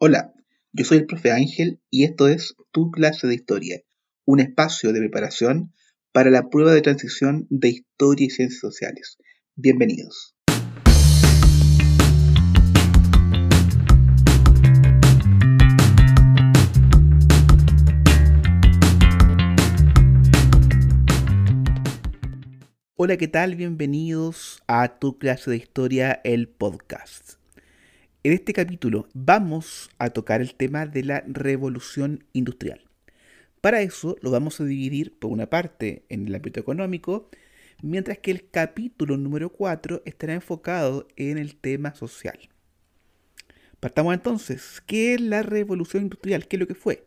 Hola, yo soy el profe Ángel y esto es Tu clase de historia, un espacio de preparación para la prueba de transición de historia y ciencias sociales. Bienvenidos. Hola, ¿qué tal? Bienvenidos a Tu clase de historia, el podcast. En este capítulo vamos a tocar el tema de la revolución industrial. Para eso lo vamos a dividir por una parte en el ámbito económico, mientras que el capítulo número 4 estará enfocado en el tema social. Partamos entonces, ¿qué es la revolución industrial? ¿Qué es lo que fue?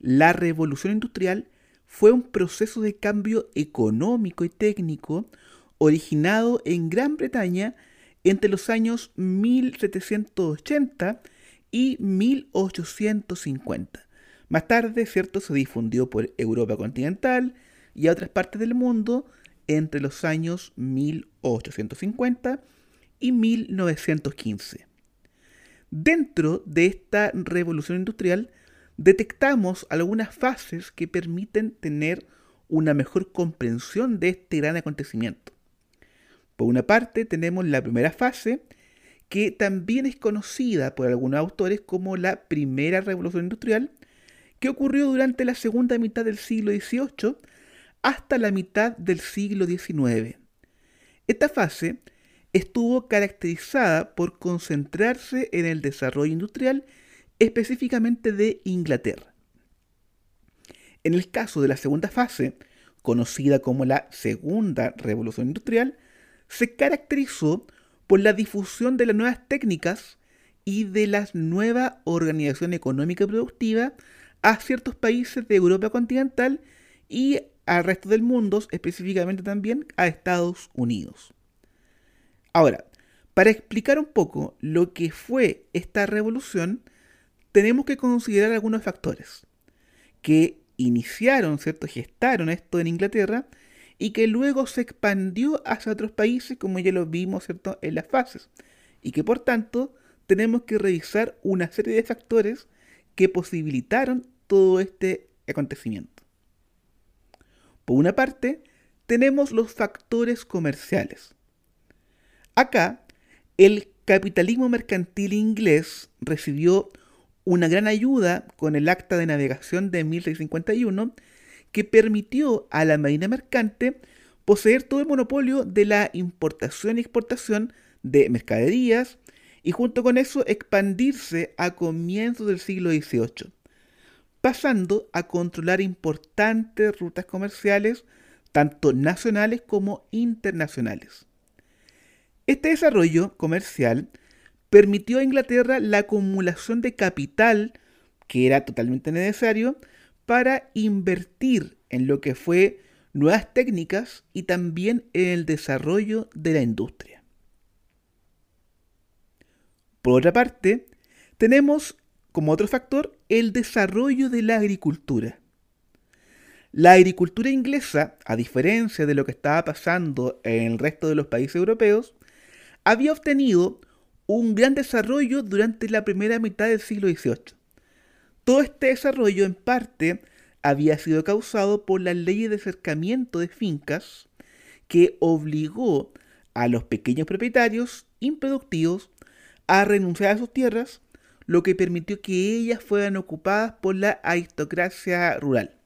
La revolución industrial fue un proceso de cambio económico y técnico originado en Gran Bretaña entre los años 1780 y 1850. Más tarde, ¿cierto? Se difundió por Europa continental y a otras partes del mundo entre los años 1850 y 1915. Dentro de esta revolución industrial, detectamos algunas fases que permiten tener una mejor comprensión de este gran acontecimiento. Por una parte tenemos la primera fase, que también es conocida por algunos autores como la primera revolución industrial, que ocurrió durante la segunda mitad del siglo XVIII hasta la mitad del siglo XIX. Esta fase estuvo caracterizada por concentrarse en el desarrollo industrial específicamente de Inglaterra. En el caso de la segunda fase, conocida como la segunda revolución industrial, se caracterizó por la difusión de las nuevas técnicas y de la nueva organización económica y productiva a ciertos países de Europa continental y al resto del mundo, específicamente también a Estados Unidos. Ahora, para explicar un poco lo que fue esta revolución, tenemos que considerar algunos factores que iniciaron, ¿cierto? gestaron esto en Inglaterra y que luego se expandió hacia otros países, como ya lo vimos en las fases, y que por tanto tenemos que revisar una serie de factores que posibilitaron todo este acontecimiento. Por una parte, tenemos los factores comerciales. Acá, el capitalismo mercantil inglés recibió una gran ayuda con el Acta de Navegación de 1651 que permitió a la Marina Mercante poseer todo el monopolio de la importación y exportación de mercaderías y junto con eso expandirse a comienzos del siglo XVIII, pasando a controlar importantes rutas comerciales, tanto nacionales como internacionales. Este desarrollo comercial permitió a Inglaterra la acumulación de capital, que era totalmente necesario, para invertir en lo que fue nuevas técnicas y también en el desarrollo de la industria. Por otra parte, tenemos como otro factor el desarrollo de la agricultura. La agricultura inglesa, a diferencia de lo que estaba pasando en el resto de los países europeos, había obtenido un gran desarrollo durante la primera mitad del siglo XVIII. Todo este desarrollo en parte había sido causado por la ley de acercamiento de fincas que obligó a los pequeños propietarios improductivos a renunciar a sus tierras, lo que permitió que ellas fueran ocupadas por la aristocracia rural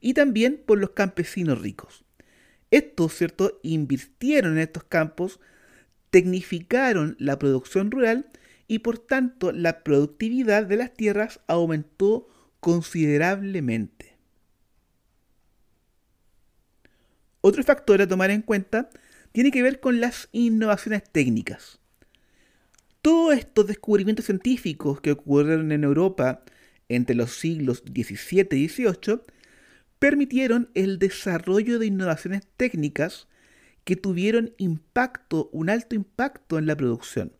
y también por los campesinos ricos. Estos, ¿cierto?, invirtieron en estos campos, tecnificaron la producción rural y por tanto la productividad de las tierras aumentó considerablemente. Otro factor a tomar en cuenta tiene que ver con las innovaciones técnicas. Todos estos descubrimientos científicos que ocurrieron en Europa entre los siglos XVII y XVIII permitieron el desarrollo de innovaciones técnicas que tuvieron impacto, un alto impacto en la producción.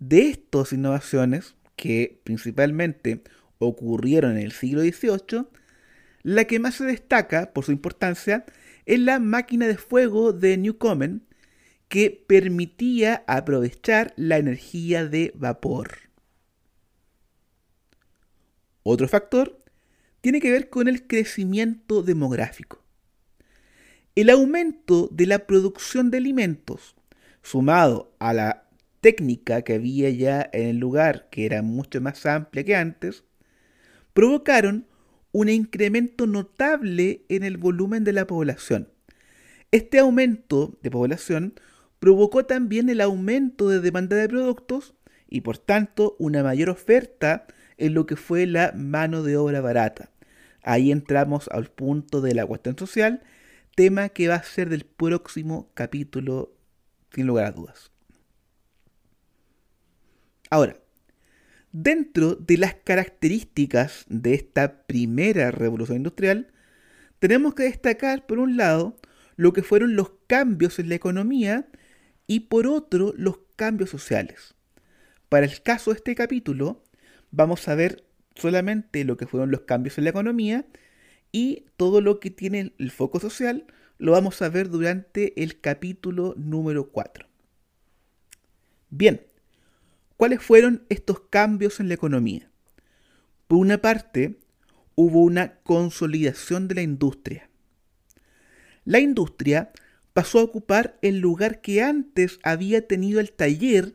De estas innovaciones, que principalmente ocurrieron en el siglo XVIII, la que más se destaca por su importancia es la máquina de fuego de Newcomen, que permitía aprovechar la energía de vapor. Otro factor tiene que ver con el crecimiento demográfico. El aumento de la producción de alimentos, sumado a la técnica que había ya en el lugar, que era mucho más amplia que antes, provocaron un incremento notable en el volumen de la población. Este aumento de población provocó también el aumento de demanda de productos y por tanto una mayor oferta en lo que fue la mano de obra barata. Ahí entramos al punto de la cuestión social, tema que va a ser del próximo capítulo sin lugar a dudas. Ahora, dentro de las características de esta primera revolución industrial, tenemos que destacar, por un lado, lo que fueron los cambios en la economía y por otro, los cambios sociales. Para el caso de este capítulo, vamos a ver solamente lo que fueron los cambios en la economía y todo lo que tiene el foco social lo vamos a ver durante el capítulo número 4. Bien, ¿cuáles fueron estos cambios en la economía? Por una parte, hubo una consolidación de la industria. La industria pasó a ocupar el lugar que antes había tenido el taller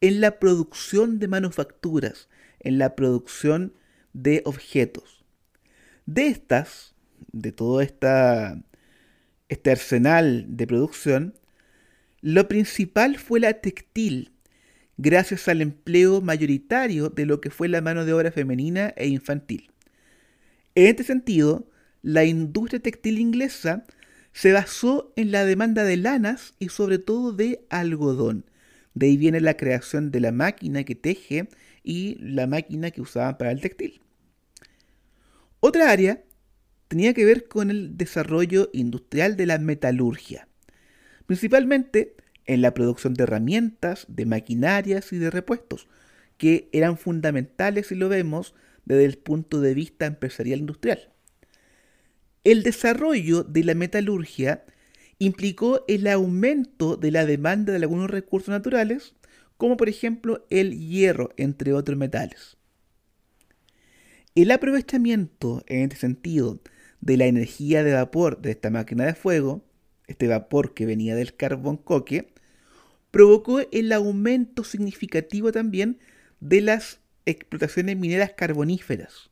en la producción de manufacturas, en la producción de objetos. De estas, de todo esta, este arsenal de producción, lo principal fue la textil, gracias al empleo mayoritario de lo que fue la mano de obra femenina e infantil. En este sentido, la industria textil inglesa se basó en la demanda de lanas y sobre todo de algodón. De ahí viene la creación de la máquina que teje y la máquina que usaban para el textil. Otra área tenía que ver con el desarrollo industrial de la metalurgia, principalmente en la producción de herramientas, de maquinarias y de repuestos, que eran fundamentales si lo vemos desde el punto de vista empresarial industrial. El desarrollo de la metalurgia implicó el aumento de la demanda de algunos recursos naturales, como por ejemplo el hierro, entre otros metales. El aprovechamiento, en este sentido, de la energía de vapor de esta máquina de fuego, este vapor que venía del carbón coque, provocó el aumento significativo también de las explotaciones mineras carboníferas.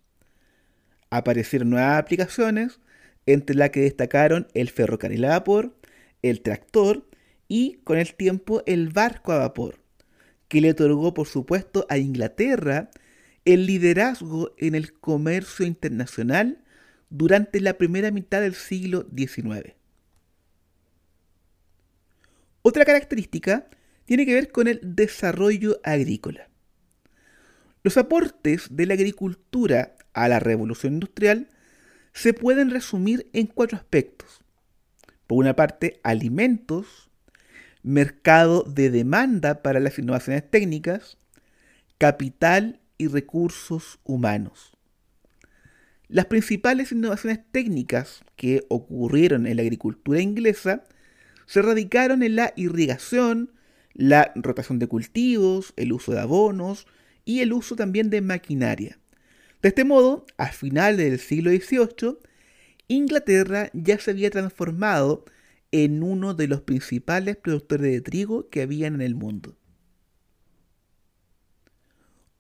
Aparecieron nuevas aplicaciones, entre las que destacaron el ferrocarril a vapor, el tractor y, con el tiempo, el barco a vapor, que le otorgó, por supuesto, a Inglaterra el liderazgo en el comercio internacional durante la primera mitad del siglo XIX. Otra característica tiene que ver con el desarrollo agrícola. Los aportes de la agricultura a la revolución industrial se pueden resumir en cuatro aspectos. Por una parte, alimentos, mercado de demanda para las innovaciones técnicas, capital y recursos humanos. Las principales innovaciones técnicas que ocurrieron en la agricultura inglesa se radicaron en la irrigación, la rotación de cultivos, el uso de abonos y el uso también de maquinaria. De este modo, a finales del siglo XVIII, Inglaterra ya se había transformado en uno de los principales productores de trigo que habían en el mundo.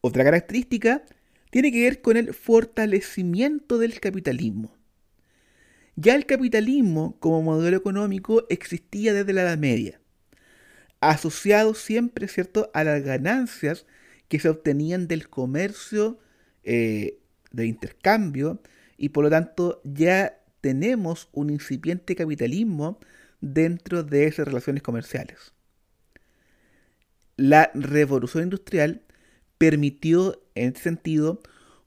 Otra característica tiene que ver con el fortalecimiento del capitalismo. Ya el capitalismo como modelo económico existía desde la Edad Media, asociado siempre ¿cierto? a las ganancias que se obtenían del comercio, eh, de intercambio, y por lo tanto ya tenemos un incipiente capitalismo dentro de esas relaciones comerciales. La revolución industrial permitió, en este sentido,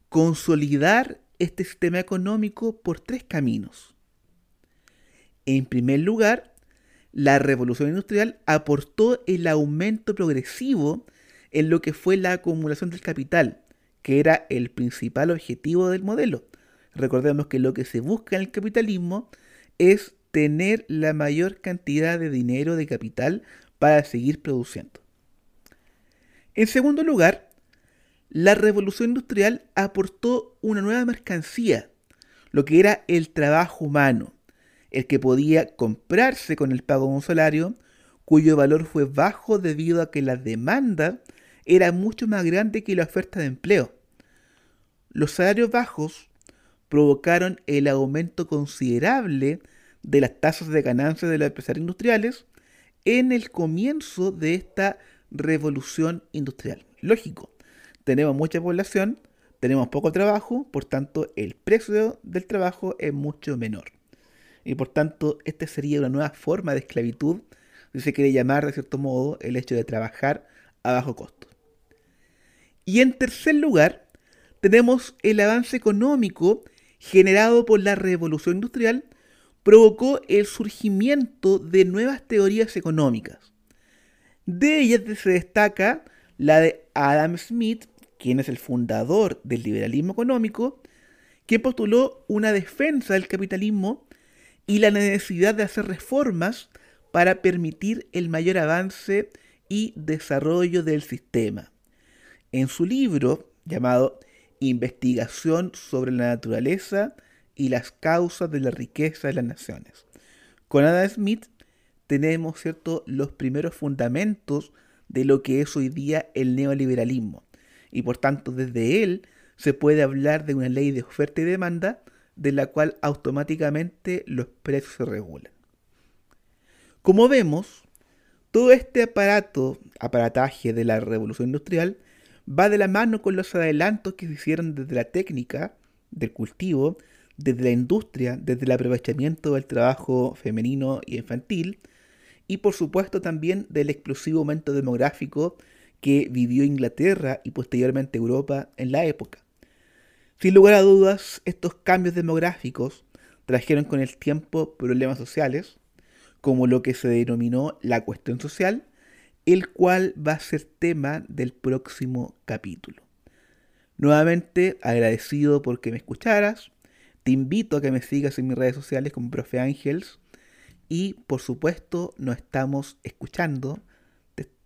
consolidar este sistema económico por tres caminos. En primer lugar, la revolución industrial aportó el aumento progresivo en lo que fue la acumulación del capital, que era el principal objetivo del modelo. Recordemos que lo que se busca en el capitalismo es tener la mayor cantidad de dinero de capital para seguir produciendo. En segundo lugar, la revolución industrial aportó una nueva mercancía, lo que era el trabajo humano, el que podía comprarse con el pago de un salario, cuyo valor fue bajo debido a que la demanda era mucho más grande que la oferta de empleo. Los salarios bajos provocaron el aumento considerable de las tasas de ganancia de los empresarios industriales en el comienzo de esta revolución industrial. Lógico, tenemos mucha población, tenemos poco trabajo, por tanto el precio del trabajo es mucho menor. Y por tanto, esta sería una nueva forma de esclavitud, si se quiere llamar de cierto modo el hecho de trabajar a bajo costo. Y en tercer lugar, tenemos el avance económico generado por la revolución industrial, provocó el surgimiento de nuevas teorías económicas. De ellas se destaca la de Adam Smith, quien es el fundador del liberalismo económico, que postuló una defensa del capitalismo y la necesidad de hacer reformas para permitir el mayor avance y desarrollo del sistema. En su libro llamado Investigación sobre la naturaleza y las causas de la riqueza de las naciones. Con Adam Smith tenemos ¿cierto? los primeros fundamentos de lo que es hoy día el neoliberalismo. Y por tanto, desde él se puede hablar de una ley de oferta y demanda de la cual automáticamente los precios se regulan. Como vemos, todo este aparato, aparataje de la revolución industrial, va de la mano con los adelantos que se hicieron desde la técnica del cultivo, desde la industria, desde el aprovechamiento del trabajo femenino y infantil, y por supuesto también del explosivo aumento demográfico que vivió Inglaterra y posteriormente Europa en la época. Sin lugar a dudas, estos cambios demográficos trajeron con el tiempo problemas sociales, como lo que se denominó la cuestión social, el cual va a ser tema del próximo capítulo. Nuevamente agradecido por que me escucharas, te invito a que me sigas en mis redes sociales como Profe Ángels y por supuesto nos estamos escuchando,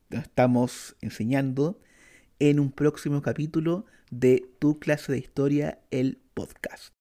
nos estamos enseñando en un próximo capítulo de Tu clase de historia, el podcast.